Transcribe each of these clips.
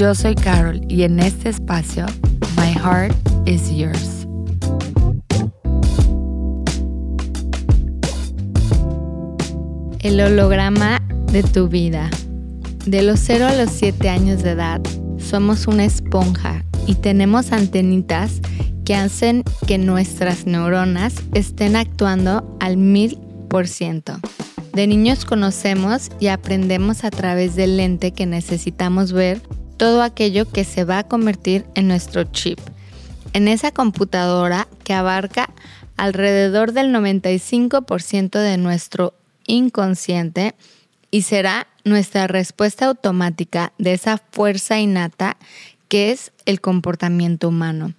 Yo soy Carol y en este espacio, My Heart is Yours. El holograma de tu vida. De los 0 a los 7 años de edad, somos una esponja y tenemos antenitas que hacen que nuestras neuronas estén actuando al mil por ciento. De niños conocemos y aprendemos a través del lente que necesitamos ver todo aquello que se va a convertir en nuestro chip, en esa computadora que abarca alrededor del 95% de nuestro inconsciente y será nuestra respuesta automática de esa fuerza innata que es el comportamiento humano.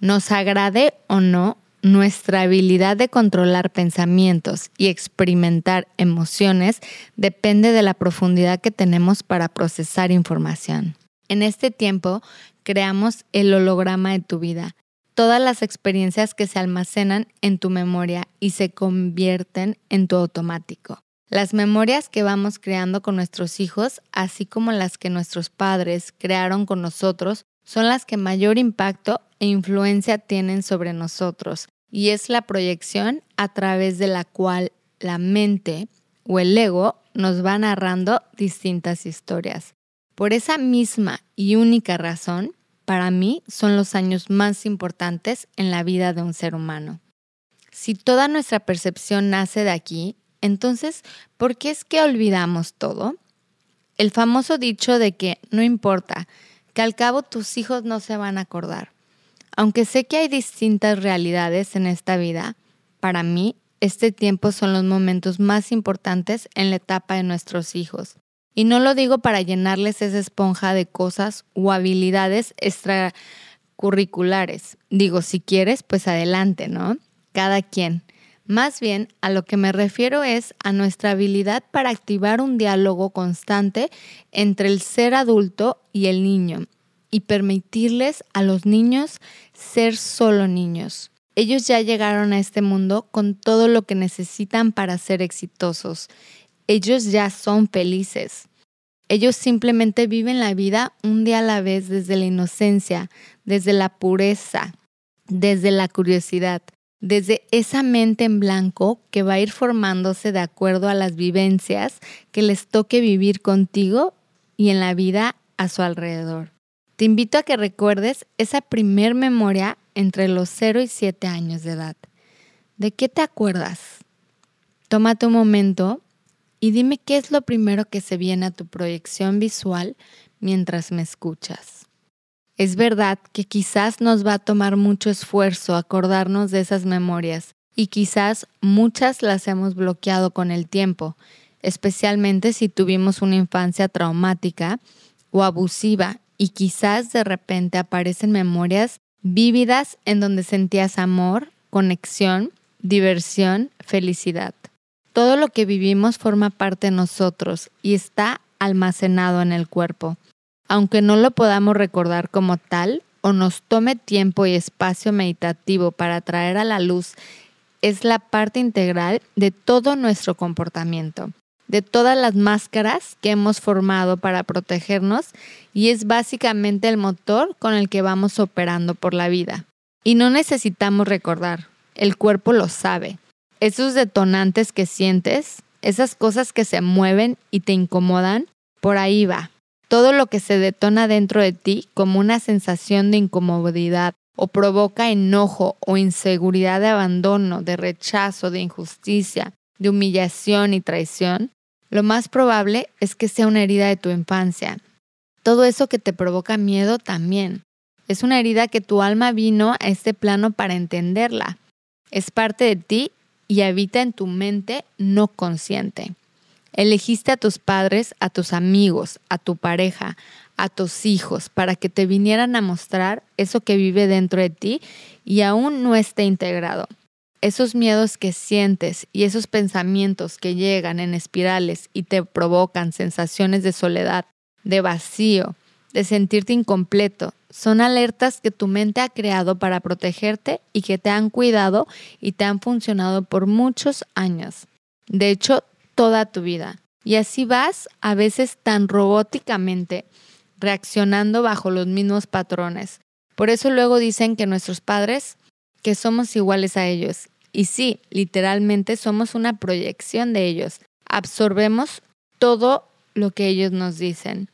Nos agrade o no, nuestra habilidad de controlar pensamientos y experimentar emociones depende de la profundidad que tenemos para procesar información. En este tiempo, creamos el holograma de tu vida, todas las experiencias que se almacenan en tu memoria y se convierten en tu automático. Las memorias que vamos creando con nuestros hijos, así como las que nuestros padres crearon con nosotros, son las que mayor impacto e influencia tienen sobre nosotros, y es la proyección a través de la cual la mente o el ego nos va narrando distintas historias. Por esa misma y única razón, para mí son los años más importantes en la vida de un ser humano. Si toda nuestra percepción nace de aquí, entonces, ¿por qué es que olvidamos todo? El famoso dicho de que no importa, que al cabo tus hijos no se van a acordar. Aunque sé que hay distintas realidades en esta vida, para mí este tiempo son los momentos más importantes en la etapa de nuestros hijos. Y no lo digo para llenarles esa esponja de cosas o habilidades extracurriculares. Digo, si quieres, pues adelante, ¿no? Cada quien. Más bien, a lo que me refiero es a nuestra habilidad para activar un diálogo constante entre el ser adulto y el niño y permitirles a los niños ser solo niños. Ellos ya llegaron a este mundo con todo lo que necesitan para ser exitosos ellos ya son felices. Ellos simplemente viven la vida un día a la vez desde la inocencia, desde la pureza, desde la curiosidad, desde esa mente en blanco que va a ir formándose de acuerdo a las vivencias que les toque vivir contigo y en la vida a su alrededor. Te invito a que recuerdes esa primer memoria entre los 0 y 7 años de edad. ¿De qué te acuerdas? Tómate un momento y dime qué es lo primero que se viene a tu proyección visual mientras me escuchas. Es verdad que quizás nos va a tomar mucho esfuerzo acordarnos de esas memorias y quizás muchas las hemos bloqueado con el tiempo, especialmente si tuvimos una infancia traumática o abusiva y quizás de repente aparecen memorias vívidas en donde sentías amor, conexión, diversión, felicidad. Todo lo que vivimos forma parte de nosotros y está almacenado en el cuerpo. Aunque no lo podamos recordar como tal o nos tome tiempo y espacio meditativo para traer a la luz, es la parte integral de todo nuestro comportamiento, de todas las máscaras que hemos formado para protegernos y es básicamente el motor con el que vamos operando por la vida. Y no necesitamos recordar, el cuerpo lo sabe esos detonantes que sientes, esas cosas que se mueven y te incomodan, por ahí va. Todo lo que se detona dentro de ti como una sensación de incomodidad o provoca enojo o inseguridad de abandono, de rechazo, de injusticia, de humillación y traición, lo más probable es que sea una herida de tu infancia. Todo eso que te provoca miedo también. Es una herida que tu alma vino a este plano para entenderla. Es parte de ti y habita en tu mente no consciente. Elegiste a tus padres, a tus amigos, a tu pareja, a tus hijos, para que te vinieran a mostrar eso que vive dentro de ti y aún no esté integrado. Esos miedos que sientes y esos pensamientos que llegan en espirales y te provocan sensaciones de soledad, de vacío, de sentirte incompleto, son alertas que tu mente ha creado para protegerte y que te han cuidado y te han funcionado por muchos años. De hecho, toda tu vida. Y así vas a veces tan robóticamente reaccionando bajo los mismos patrones. Por eso luego dicen que nuestros padres, que somos iguales a ellos. Y sí, literalmente somos una proyección de ellos. Absorbemos todo lo que ellos nos dicen.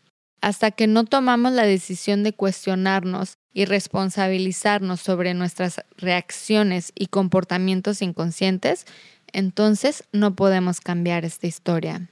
Hasta que no tomamos la decisión de cuestionarnos y responsabilizarnos sobre nuestras reacciones y comportamientos inconscientes, entonces no podemos cambiar esta historia.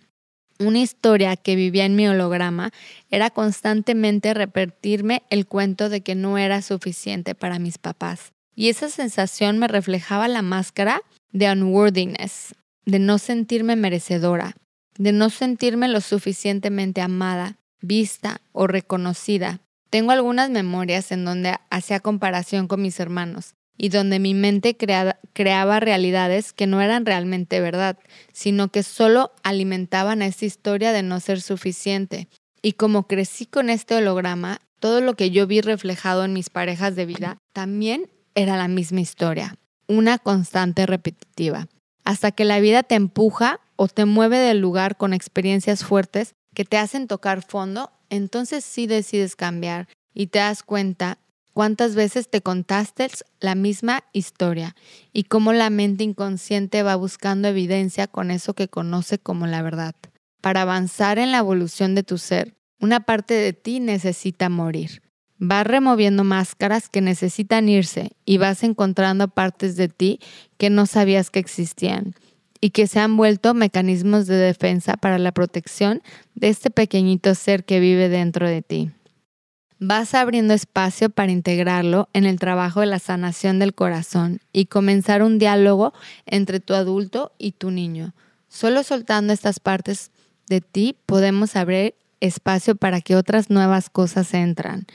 Una historia que vivía en mi holograma era constantemente repetirme el cuento de que no era suficiente para mis papás. Y esa sensación me reflejaba la máscara de unworthiness, de no sentirme merecedora, de no sentirme lo suficientemente amada, vista o reconocida. Tengo algunas memorias en donde hacía comparación con mis hermanos y donde mi mente creaba realidades que no eran realmente verdad, sino que solo alimentaban a esa historia de no ser suficiente. Y como crecí con este holograma, todo lo que yo vi reflejado en mis parejas de vida también era la misma historia, una constante repetitiva, hasta que la vida te empuja o te mueve del lugar con experiencias fuertes que te hacen tocar fondo, entonces sí decides cambiar y te das cuenta cuántas veces te contaste la misma historia y cómo la mente inconsciente va buscando evidencia con eso que conoce como la verdad. Para avanzar en la evolución de tu ser, una parte de ti necesita morir. Vas removiendo máscaras que necesitan irse y vas encontrando partes de ti que no sabías que existían y que se han vuelto mecanismos de defensa para la protección de este pequeñito ser que vive dentro de ti. Vas abriendo espacio para integrarlo en el trabajo de la sanación del corazón y comenzar un diálogo entre tu adulto y tu niño. Solo soltando estas partes de ti podemos abrir espacio para que otras nuevas cosas entran,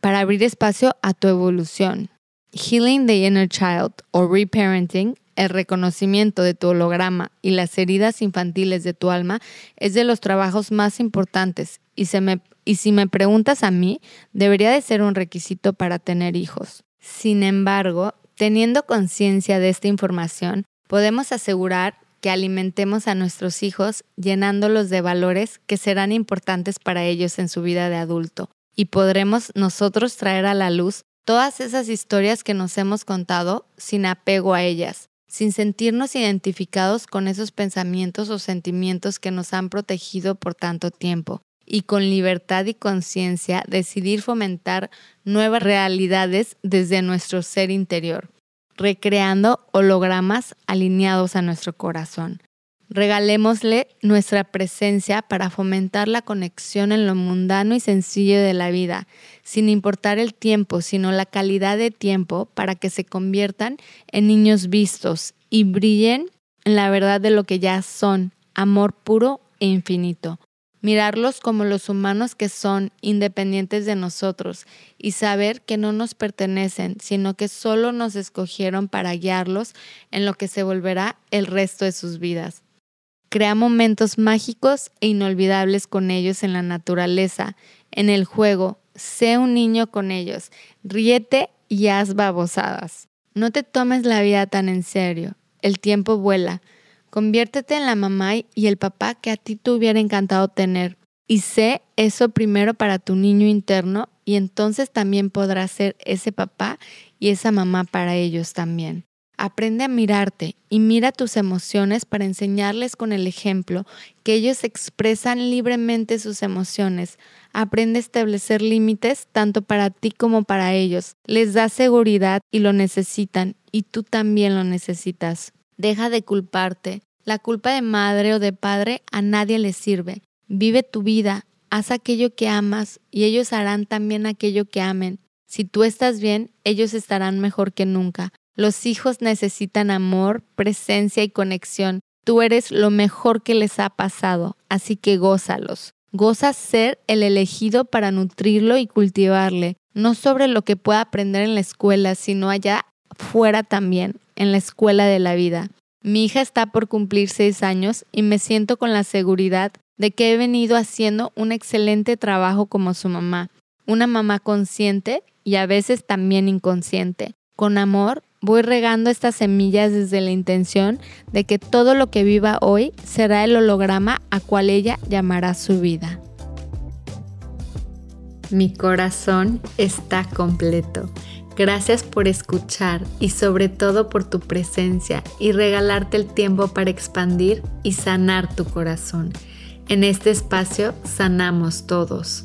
para abrir espacio a tu evolución. Healing the Inner Child o Reparenting el reconocimiento de tu holograma y las heridas infantiles de tu alma es de los trabajos más importantes. Y, si me preguntas a mí, debería de ser un requisito para tener hijos. Sin embargo, teniendo conciencia de esta información, podemos asegurar que alimentemos a nuestros hijos llenándolos de valores que serán importantes para ellos en su vida de adulto. Y podremos nosotros traer a la luz todas esas historias que nos hemos contado sin apego a ellas, sin sentirnos identificados con esos pensamientos o sentimientos que nos han protegido por tanto tiempo, y con libertad y conciencia decidir fomentar nuevas realidades desde nuestro ser interior, recreando hologramas alineados a nuestro corazón. Regalémosle nuestra presencia para fomentar la conexión en lo mundano y sencillo de la vida, sin importar el tiempo, sino la calidad de tiempo para que se conviertan en niños vistos y brillen en la verdad de lo que ya son, amor puro e infinito. Mirarlos como los humanos que son, independientes de nosotros, y saber que no nos pertenecen, sino que solo nos escogieron para guiarlos en lo que se volverá el resto de sus vidas. Crea momentos mágicos e inolvidables con ellos en la naturaleza, en el juego. Sé un niño con ellos. Ríete y haz babosadas. No te tomes la vida tan en serio. El tiempo vuela. Conviértete en la mamá y el papá que a ti te hubiera encantado tener. Y sé eso primero para tu niño interno y entonces también podrás ser ese papá y esa mamá para ellos también. Aprende a mirarte y mira tus emociones para enseñarles con el ejemplo que ellos expresan libremente sus emociones. Aprende a establecer límites tanto para ti como para ellos. Les da seguridad y lo necesitan y tú también lo necesitas. Deja de culparte. La culpa de madre o de padre a nadie le sirve. Vive tu vida, haz aquello que amas y ellos harán también aquello que amen. Si tú estás bien, ellos estarán mejor que nunca. Los hijos necesitan amor, presencia y conexión, Tú eres lo mejor que les ha pasado, así que gózalos. Goza ser el elegido para nutrirlo y cultivarle, no sobre lo que pueda aprender en la escuela, sino allá fuera también, en la escuela de la vida. Mi hija está por cumplir seis años y me siento con la seguridad de que he venido haciendo un excelente trabajo como su mamá, una mamá consciente y a veces también inconsciente. Con amor voy regando estas semillas desde la intención de que todo lo que viva hoy será el holograma a cual ella llamará su vida. Mi corazón está completo. Gracias por escuchar y sobre todo por tu presencia y regalarte el tiempo para expandir y sanar tu corazón. En este espacio sanamos todos.